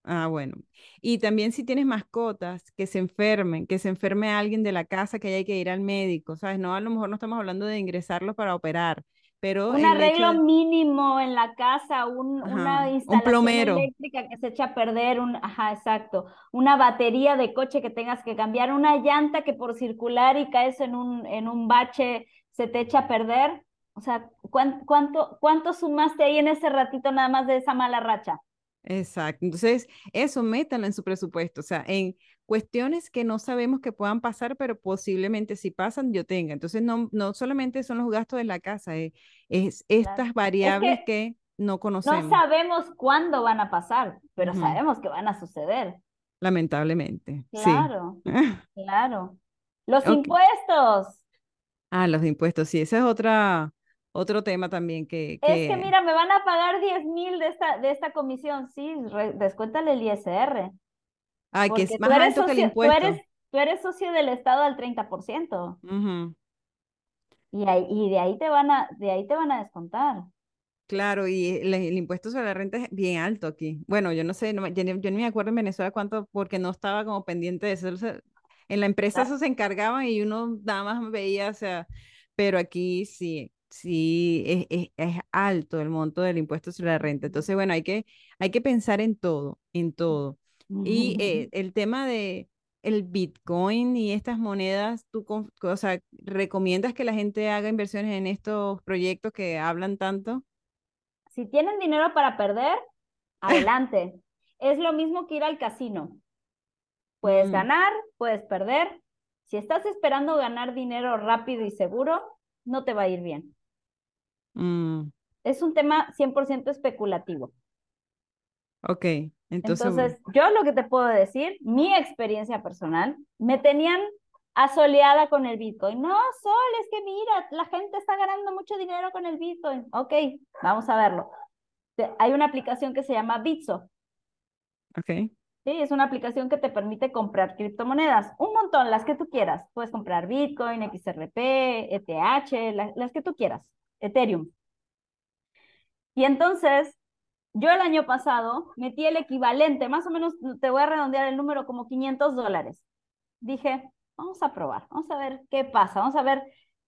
Ah, bueno. Y también si tienes mascotas que se enfermen, que se enferme alguien de la casa, que haya que ir al médico, ¿sabes? No, a lo mejor no estamos hablando de ingresarlos para operar, pero Un hecho arreglo mínimo en la casa, un- ajá, una un instalación plomero, eléctrica que se echa a perder, un, ajá, exacto, una batería de coche que tengas que cambiar, una llanta que por circular y caes en un, en un bache se te echa a perder. O sea, ¿cuán- ¿cuánto, cuánto sumaste ahí en ese ratito nada más de esa mala racha? Exacto. Entonces, eso métanlo en su presupuesto, o sea, en cuestiones que no sabemos que puedan pasar, pero posiblemente si pasan, yo tenga. Entonces, no, no solamente son los gastos de la casa, eh, es Claro. estas Es variables que que no no conocemos, sabemos cuándo van a pasar, pero sabemos que van a suceder. Lamentablemente, sí. Claro, claro. Los impuestos. Ah, los impuestos, sí, ese es otra, otro tema también que, Es que mira, me van a pagar 10 mil de esta, de esta comisión. Sí, re- descuéntale el ISR. ah, que es más alto que el socio, tú impuesto. eres, tú eres socio del Estado al 30%. Ujú, Y, ahí, y de ahí te van a, de ahí te van a descontar. Claro, y el, el impuesto sobre la renta es bien alto aquí. Bueno, yo no sé, no yo, yo ni me acuerdo en Venezuela cuánto, porque no estaba como pendiente de eso. o sea, en la empresa Ah, eso se encargaban y uno nada más veía, o sea, pero aquí sí, sí, es, es, es alto el monto del impuesto sobre la renta. Entonces, bueno, hay que, hay que pensar en todo, en todo. Y eh, el tema de el Bitcoin y estas monedas, ¿tú o sea, recomiendas que la gente haga inversiones en estos proyectos que hablan tanto? Si tienen dinero para perder, adelante. Es lo mismo que ir al casino. Puedes Mm, ganar, puedes perder. Si estás esperando ganar dinero rápido y seguro, no te va a ir bien. Mm, Es un tema 100% especulativo. ok, entonces, Entonces, yo lo que te puedo decir, mi experiencia personal, me tenían asoleada con el Bitcoin. No, Sol, es que mira, la gente está ganando mucho dinero con el Bitcoin. Ok, vamos a verlo. Hay una aplicación que se llama Bitso. ok, Sí, es una aplicación que te permite comprar criptomonedas, un montón, las que tú quieras. Puedes comprar Bitcoin, XRP, ETH, la- las que tú quieras, Ethereum. Y entonces, yo el año pasado metí el equivalente, más o menos te voy a redondear el número como 500 dólares. Dije, vamos a probar, vamos a ver qué pasa, vamos a ver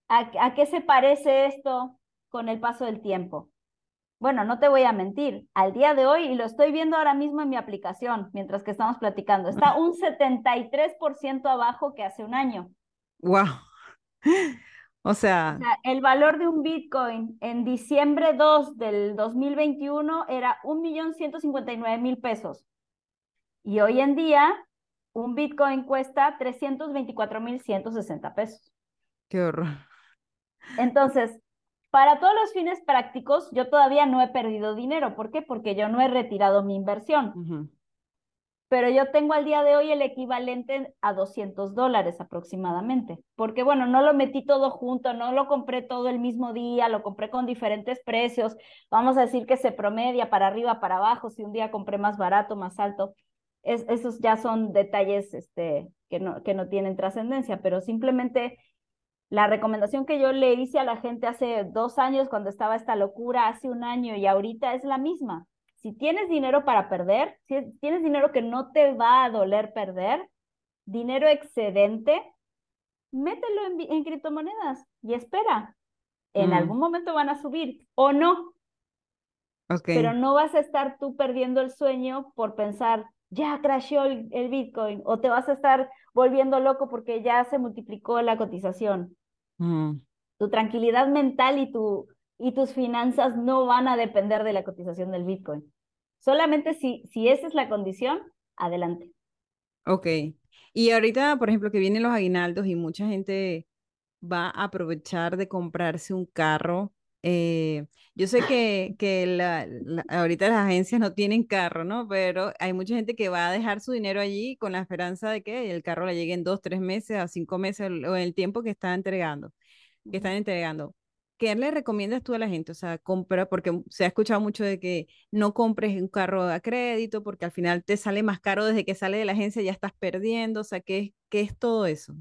a, qué se parece esto con el paso del tiempo. Bueno, no te voy a mentir, al día de hoy, y lo estoy viendo ahora mismo en mi aplicación, mientras que estamos platicando, está un 73% abajo que hace un año. wow. O O sea, el valor de un Bitcoin en diciembre 2 del 2021 era 1.159.000 pesos. Y hoy en día, un Bitcoin cuesta 324.160 pesos. qué horror. Entonces, para todos los fines prácticos, yo todavía no he perdido dinero. ¿Por qué? Porque yo no he retirado mi inversión. Pero yo tengo al día de hoy el equivalente a 200 dólares aproximadamente. Porque bueno, no lo metí todo junto, no lo compré todo el mismo día, lo compré con diferentes precios. Vamos a decir que se promedia para arriba, para abajo, si un día compré más barato, más alto. Es, esos ya son detalles este, que, no, que no tienen trascendencia, pero simplemente la recomendación que yo le hice a la gente hace dos años cuando estaba esta locura, hace un año y ahorita es la misma. Si tienes dinero para perder, si tienes dinero que no te va a doler perder, dinero excedente, mételo en, en criptomonedas y espera. En Mm. algún momento van a subir o no, pero no vas a estar tú perdiendo el sueño por pensar, ya crasheó el, el Bitcoin, o te vas a estar volviendo loco porque ya se multiplicó la cotización. mm, Tu tranquilidad mental y, tu, y tus finanzas no van a depender de la cotización del Bitcoin. Solamente si, si esa es la condición, adelante. ok. Y ahorita, por ejemplo, que vienen los aguinaldos y mucha gente va a aprovechar de comprarse un carro. eh, yo sé que, que la- la- ahorita las agencias no tienen carro, ¿no? Pero hay mucha gente que va a dejar su dinero allí con la esperanza de que el carro le llegue en dos, tres meses, a cinco meses o en el tiempo que está entregando, que están entregando. ¿Qué le recomiendas tú a la gente? O sea, compra, porque se ha escuchado mucho de que no compres un carro a crédito porque al final te sale más caro desde que sale de la agencia, ya estás perdiendo. O sea, ¿qué, qué es todo eso?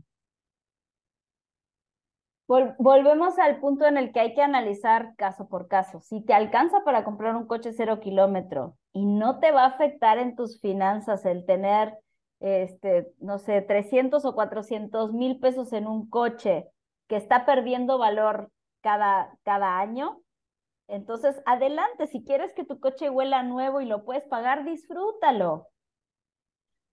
volvemos al punto en el que hay que analizar caso por caso. Si te alcanza para comprar un coche cero kilómetro y no te va a afectar en tus finanzas el tener, este, no sé, 300 o 400 mil pesos en un coche que está perdiendo valor cada, cada año, entonces adelante, si quieres que tu coche huela nuevo y lo puedes pagar, disfrútalo.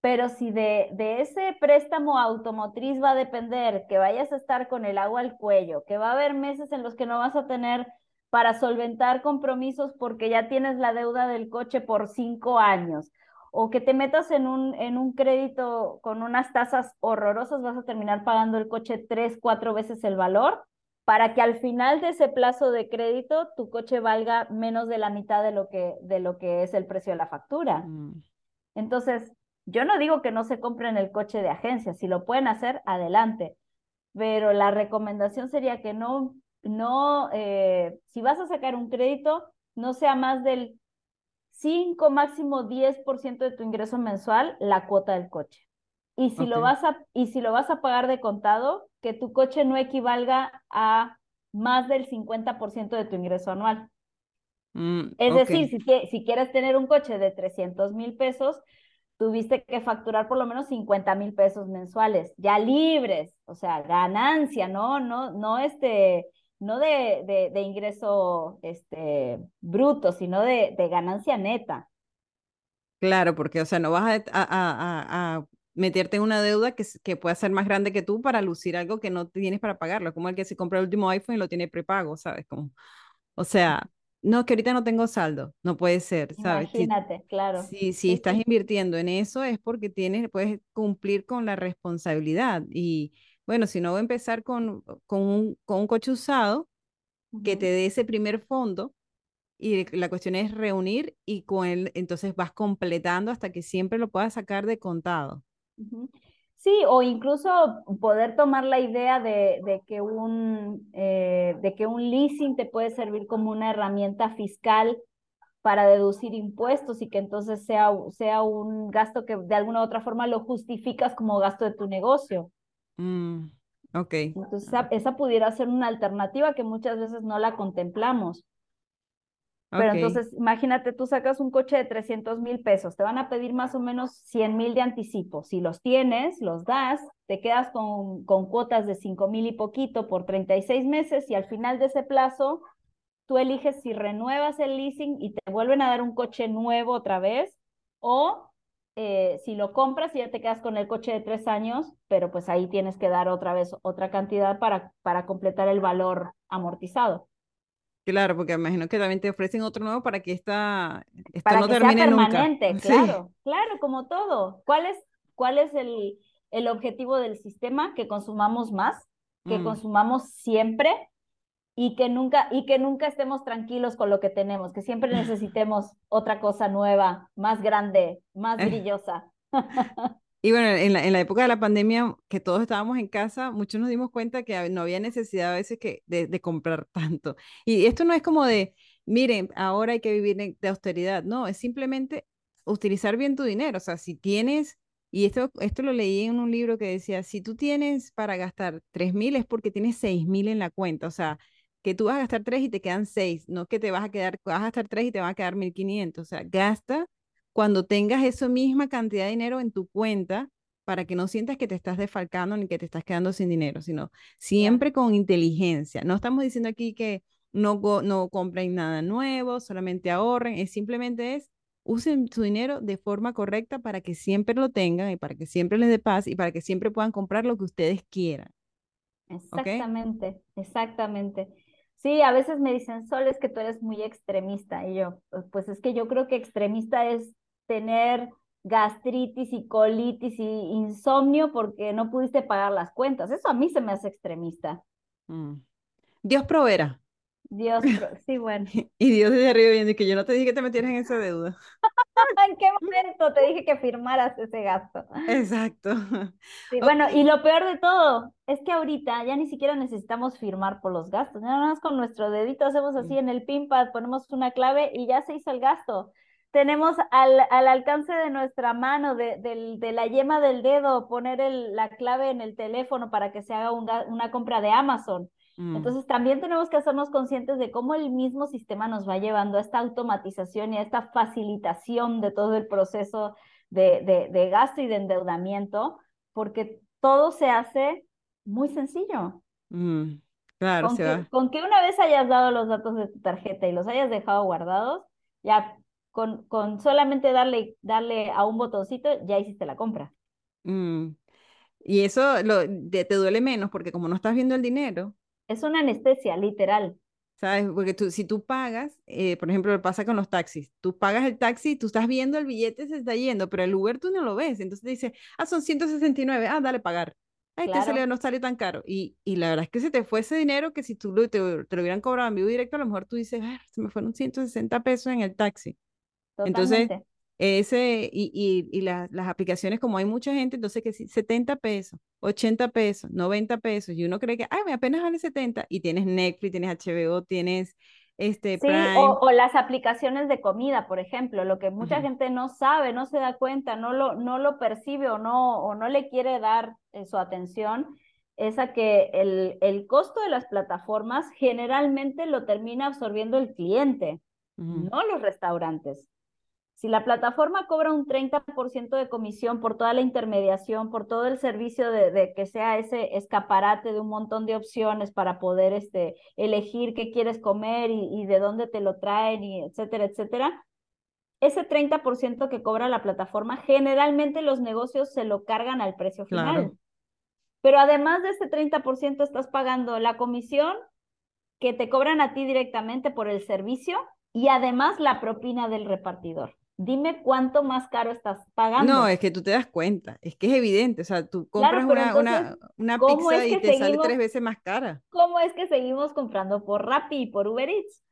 Pero si de, de, ese préstamo automotriz va a depender que vayas a estar con el agua al cuello, que va a haber meses en los que no vas a tener para solventar compromisos porque ya tienes la deuda del coche por cinco años, o que te metas en un, en un crédito con unas tasas horrorosas, vas a terminar pagando el coche tres, cuatro veces el valor, para que al final de ese plazo de crédito tu coche valga menos de la mitad de lo que, de lo que es el precio de la factura. Mm. Entonces, yo no digo que no se compren el coche de agencia, si lo pueden hacer, adelante. Pero la recomendación sería que no, no, eh, si vas a sacar un crédito, no sea más del 5, máximo 10% de tu ingreso mensual la cuota del coche. Y si, lo vas a, y si lo vas a pagar de contado, que tu coche no equivalga a más del 50% de tu ingreso anual. Mm, es decir, si, si quieres tener un coche de 300 mil pesos, tuviste que facturar por lo menos 50 mil pesos mensuales, ya libres, o sea, ganancia, ¿no? No, no este, no de, de, ingreso este, bruto, sino de, de, ganancia neta. Claro, porque, o sea, no vas a, a, a, meterte en una deuda que, que pueda ser más grande que tú para lucir algo que no tienes para pagarlo, como el que se compra el último iPhone y lo tiene prepago, ¿sabes? Como, o sea, no, que ahorita no tengo saldo, no puede ser, ¿sabes? Imagínate, claro. Si, si estás invirtiendo en eso es porque tienes, puedes cumplir con la responsabilidad. Y bueno, si no voy a empezar con, con, un, con un coche usado que te dé ese primer fondo y la cuestión es reunir y con él entonces vas completando hasta que siempre lo puedas sacar de contado. Sí, o incluso poder tomar la idea de, que un, eh, de que un leasing te puede servir como una herramienta fiscal para deducir impuestos y que entonces sea, sea un gasto que de alguna u otra forma lo justificas como gasto de tu negocio. Mm, ok. Entonces esa pudiera ser una alternativa que muchas veces no la contemplamos. Pero entonces, imagínate, tú sacas un coche de 300 mil pesos, te van a pedir más o menos 100 mil de anticipo. Si los tienes, los das, te quedas con, con cuotas de 5 mil y poquito por 36 meses y al final de ese plazo, tú eliges si renuevas el leasing y te vuelven a dar un coche nuevo otra vez o eh, si lo compras y ya te quedas con el coche de tres años, pero pues ahí tienes que dar otra vez otra cantidad para, para completar el valor amortizado. Claro, porque imagino que también te ofrecen otro nuevo para que esta, para no que termine sea permanente, claro, claro, como todo. ¿Cuál es, cuál es el, el objetivo del sistema? Que consumamos más, que mm. consumamos siempre y que nunca y que nunca estemos tranquilos con lo que tenemos, que siempre necesitemos otra cosa nueva, más grande, más eh. brillosa. Y bueno, en la, en la, época de la pandemia, que todos estábamos en casa, muchos nos dimos cuenta que no había necesidad a veces que, de, de comprar tanto. Y esto no es como de, miren, ahora hay que vivir de austeridad. No, es simplemente utilizar bien tu dinero. O sea, si tienes, y esto, esto lo leí en un libro que decía, si tú tienes para gastar 3 mil es porque tienes 6 mil en la cuenta. O sea, que tú vas a gastar 3 y te quedan 6, no que te vas a quedar, vas a gastar 3 y te van a quedar 1.500. O sea, gasta cuando tengas esa misma cantidad de dinero en tu cuenta para que no sientas que te estás defalcando ni que te estás quedando sin dinero, sino siempre con inteligencia. No estamos diciendo aquí que no, no compren nada nuevo, solamente ahorren, es simplemente es usen su dinero de forma correcta para que siempre lo tengan y para que siempre les dé paz y para que siempre puedan comprar lo que ustedes quieran. Exactamente, exactamente. Sí, a veces me dicen, Sol, es que tú eres muy extremista. Y yo, pues es que yo creo que extremista es tener gastritis y colitis y insomnio porque no pudiste pagar las cuentas. Eso a mí se me hace extremista. Mm. Dios proveerá. Dios, sí, bueno. Y Dios desde arriba viendo que yo no te dije que te metieras en esa deuda. ¿En qué momento te dije que firmaras ese gasto? Exacto. Sí, bueno, y lo peor de todo es que ahorita ya ni siquiera necesitamos firmar por los gastos. Nada más con nuestro dedito hacemos así en el pinpad, ponemos una clave y ya se hizo el gasto. Tenemos al, al alcance de nuestra mano, de, de, la yema del dedo, poner el, la clave en el teléfono para que se haga una compra de Amazon. Mm. Entonces también tenemos que hacernos conscientes de cómo el mismo sistema nos va llevando a esta automatización y a esta facilitación de todo el proceso de, de, gasto y de endeudamiento, porque todo se hace muy sencillo. Mm, claro, con se que, va. Con que una vez hayas dado los datos de tu tarjeta y los hayas dejado guardados, ya con, con solamente darle, darle a un botoncito, ya hiciste la compra. Mm. Y eso lo, te duele menos porque como no estás viendo el dinero, es una anestesia, literal. ¿Sabes? Porque tú, si tú pagas, eh, por ejemplo, pasa con los taxis, tú pagas el taxi, tú estás viendo el billete, se está yendo, pero el Uber tú no lo ves, entonces te dice, ah, son 169, ah, dale pagar. Ay, te salió, no sale tan caro. Y, y la verdad es que se te fue ese dinero que si tú lo, te, te, lo hubieran cobrado en vivo directo, a lo mejor tú dices, ah, se me fueron 160 pesos en el taxi. Entonces, ese, y, y, y las aplicaciones, como hay mucha gente, entonces que sí, 70 pesos, 80 pesos, 90 pesos, y uno cree que, ay, apenas vale 70, y tienes Netflix, tienes HBO, tienes este sí, O, las aplicaciones de comida, por ejemplo, lo que mucha gente no sabe, no se da cuenta, no lo, no lo percibe o no, o no le quiere dar eh, su atención, es a que el, el costo de las plataformas generalmente lo termina absorbiendo el cliente, no los restaurantes. Si la plataforma cobra un 30% de comisión por toda la intermediación, por todo el servicio de, que sea ese escaparate de un montón de opciones para poder este, elegir qué quieres comer y, de dónde te lo traen, y etcétera, etcétera, ese 30% que cobra la plataforma, generalmente los negocios se lo cargan al precio final. Pero además de ese 30% estás pagando la comisión que te cobran a ti directamente por el servicio y además la propina del repartidor dime cuánto más caro estás pagando. No, es que tú te das cuenta, es que es evidente, o sea, tú compras una, una, una, pizza y te sale tres veces más cara. ¿Cómo es que seguimos comprando por Rappi y por Uber Eats?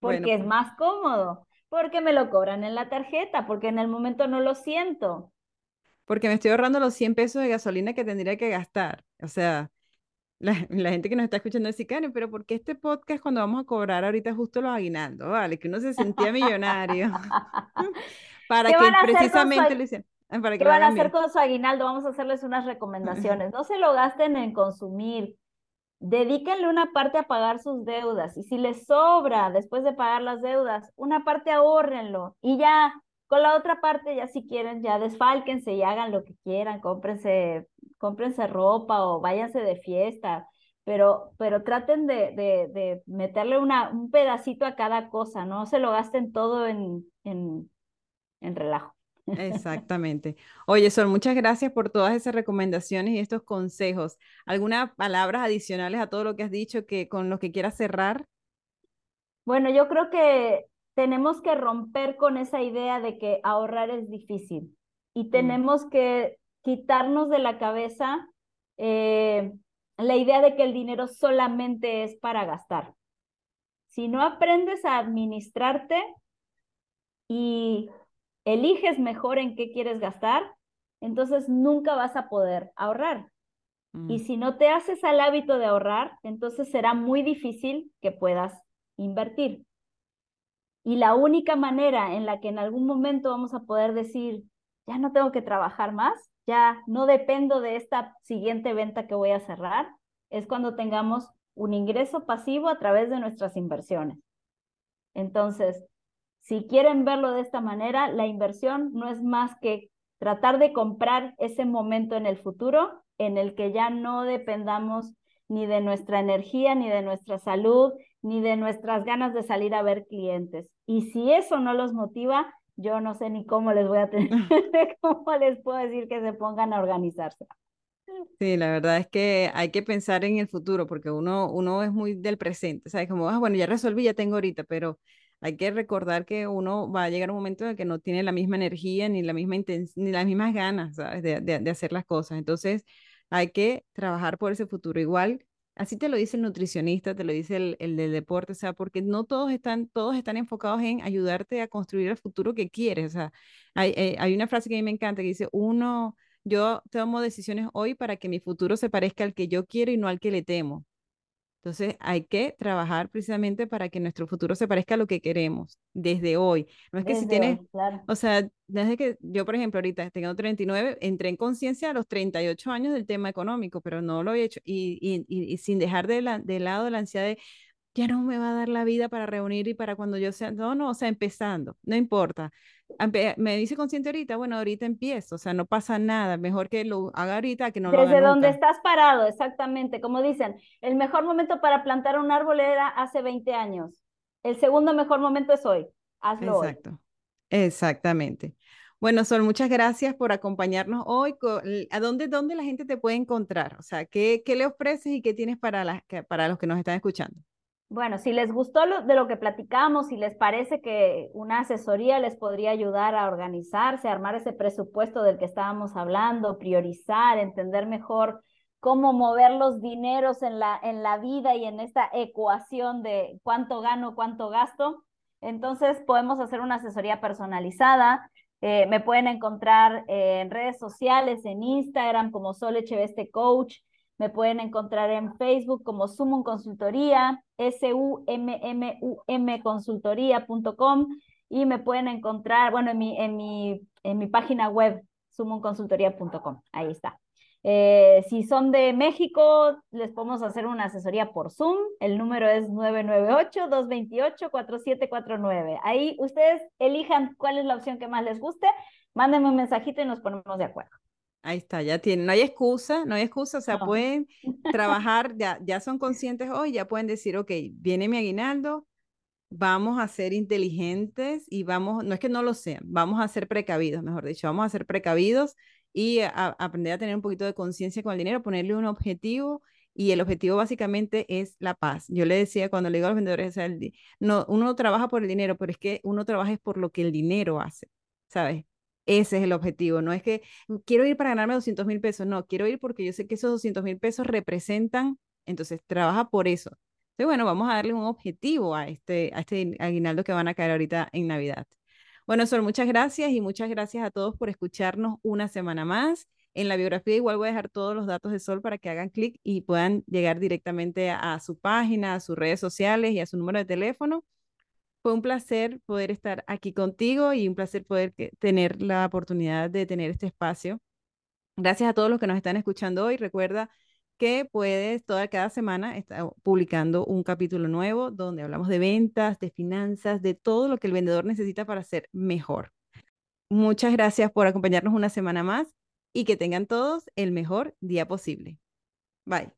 Porque es pues más cómodo, porque me lo cobran en la tarjeta, porque en el momento no lo siento. Porque me estoy ahorrando los 100 pesos de gasolina que tendría que gastar. O sea, la, gente que nos está escuchando dice, Karen, pero ¿por qué este podcast cuando vamos a cobrar ahorita justo los aguinaldos? Vale, que uno se sentía millonario. para que precisamente le dicen. Para que ¿Qué van a hacer con su aguinaldo? Vamos a hacerles unas recomendaciones. No se lo gasten en consumir. Dedíquenle una parte a pagar sus deudas. Y si les sobra después de pagar las deudas, una parte ahórrenlo. Y ya, con la otra parte, ya si quieren, ya desfálquense y hagan lo que quieran. Cómprense cómprense ropa o váyanse de fiesta, pero, pero traten de, de, meterle una, un pedacito a cada cosa, no se lo gasten todo en, en, en relajo. Exactamente. Oye, Sol, muchas gracias por todas esas recomendaciones y estos consejos. ¿Algunas palabras adicionales a todo lo que has dicho que con lo que quieras cerrar? Bueno, yo creo que tenemos que romper con esa idea de que ahorrar es difícil y mm. tenemos que quitarnos de la cabeza eh, la idea de que el dinero solamente es para gastar. Si no aprendes a administrarte y eliges mejor en qué quieres gastar, entonces nunca vas a poder ahorrar. Y mm. si no te haces al hábito de ahorrar, entonces será muy difícil que puedas invertir. Y la única manera en la que en algún momento vamos a poder decir, ya no tengo que trabajar más, ya no dependo de esta siguiente venta que voy a cerrar, es cuando tengamos un ingreso pasivo a través de nuestras inversiones. Entonces, si quieren verlo de esta manera, la inversión no es más que tratar de comprar ese momento en el futuro en el que ya no dependamos ni de nuestra energía, ni de nuestra salud, ni de nuestras ganas de salir a ver clientes. Y si eso no los motiva, yo no sé ni cómo les voy a tener, cómo les puedo decir que se pongan a organizarse. Sí, la verdad es que hay que pensar en el futuro porque uno, uno es muy del presente, ¿sabes? Como, ah, bueno, ya resolví, ya tengo ahorita, pero hay que recordar que uno va a llegar un momento en el que no tiene la misma energía ni la misma ni las mismas ganas, ¿sabes? De, de, de hacer las cosas. Entonces, hay que trabajar por ese futuro. Igual Así te lo dice el nutricionista, te lo dice el, el del deporte, o sea, porque no todos están, todos están enfocados en ayudarte a construir el futuro que quieres. O sea, hay, eh, hay una frase que a mí me encanta que dice, uno, yo tomo decisiones hoy para que mi futuro se parezca al que yo quiero y no al que le temo. Entonces hay que trabajar precisamente para que nuestro futuro se parezca a lo que queremos desde hoy. No es que si tienes, o sea, desde que yo, por ejemplo, ahorita tengo 39, entré en conciencia a los 38 años del tema económico, pero no lo he hecho y, y, y, sin dejar de, la, de lado la ansiedad de, ya no me va a dar la vida para reunir y para cuando yo sea, no, no, o sea, empezando, no importa. Me dice consciente ahorita, bueno, ahorita empiezo, o sea, no pasa nada, mejor que lo haga ahorita que no lo haga Desde donde estás parado, exactamente, como dicen, el mejor momento para plantar un árbol era hace 20 años, el segundo mejor momento es hoy, hazlo Exacto, exactamente. Bueno, Sol, muchas gracias por acompañarnos hoy. ¿A dónde, dónde la gente te puede encontrar? O sea, ¿qué, qué le ofreces y qué tienes para, las, para los que nos están escuchando? Bueno, si les gustó de lo que platicamos, si les parece que una asesoría les podría ayudar a organizarse, a armar ese presupuesto del que estábamos hablando, priorizar, entender mejor cómo mover los dineros en la, en la vida y en esta ecuación de cuánto gano, cuánto gasto, entonces podemos hacer una asesoría personalizada. Eh, me pueden encontrar en redes sociales, en Instagram como Sol Echeveste Coach. Me pueden encontrar en Facebook como Sumum Consultoría, S-U-M-M-U-M consultoría.com y me pueden encontrar, bueno, en mi, en mi, en mi página web, sumunconsultoría.com. Ahí está. Eh, si son de México, les podemos hacer una asesoría por Zoom. El número es 998-228-4749. Ahí ustedes elijan cuál es la opción que más les guste. Mándenme un mensajito y nos ponemos de acuerdo. Ahí está, ya tienen, no hay excusa, no hay excusa, o sea, pueden trabajar, ya, ya son conscientes hoy, ya pueden decir, ok, viene mi aguinaldo, vamos a ser inteligentes y vamos, no es que no lo sean, vamos a ser precavidos, mejor dicho, vamos a ser precavidos y aprender a tener un poquito de conciencia con el dinero, ponerle un objetivo y el objetivo básicamente es la paz. Yo le decía cuando le digo a los vendedores, o sea, no, uno trabaja por el dinero, pero es que uno trabaja es por lo que el dinero hace, ¿sabes? Ese es el objetivo. No es que quiero ir para ganarme 200 mil pesos. No, quiero ir porque yo sé que esos 200 mil pesos representan, entonces trabaja por eso. Entonces, bueno, vamos a darle un objetivo a este, a este aguinaldo que van a caer ahorita en Navidad. Bueno, Sol, muchas gracias y muchas gracias a todos por escucharnos una semana más. En la biografía igual voy a dejar todos los datos de Sol para que hagan clic y puedan llegar directamente a su página, a sus redes sociales y a su número de teléfono. Fue un placer poder estar aquí contigo y un placer poder tener la oportunidad de tener este espacio. Gracias a todos los que nos están escuchando hoy. Recuerda que puedes toda cada semana estar publicando un capítulo nuevo donde hablamos de ventas, de finanzas, de todo lo que el vendedor necesita para ser mejor. Muchas gracias por acompañarnos una semana más y que tengan todos el mejor día posible. Bye.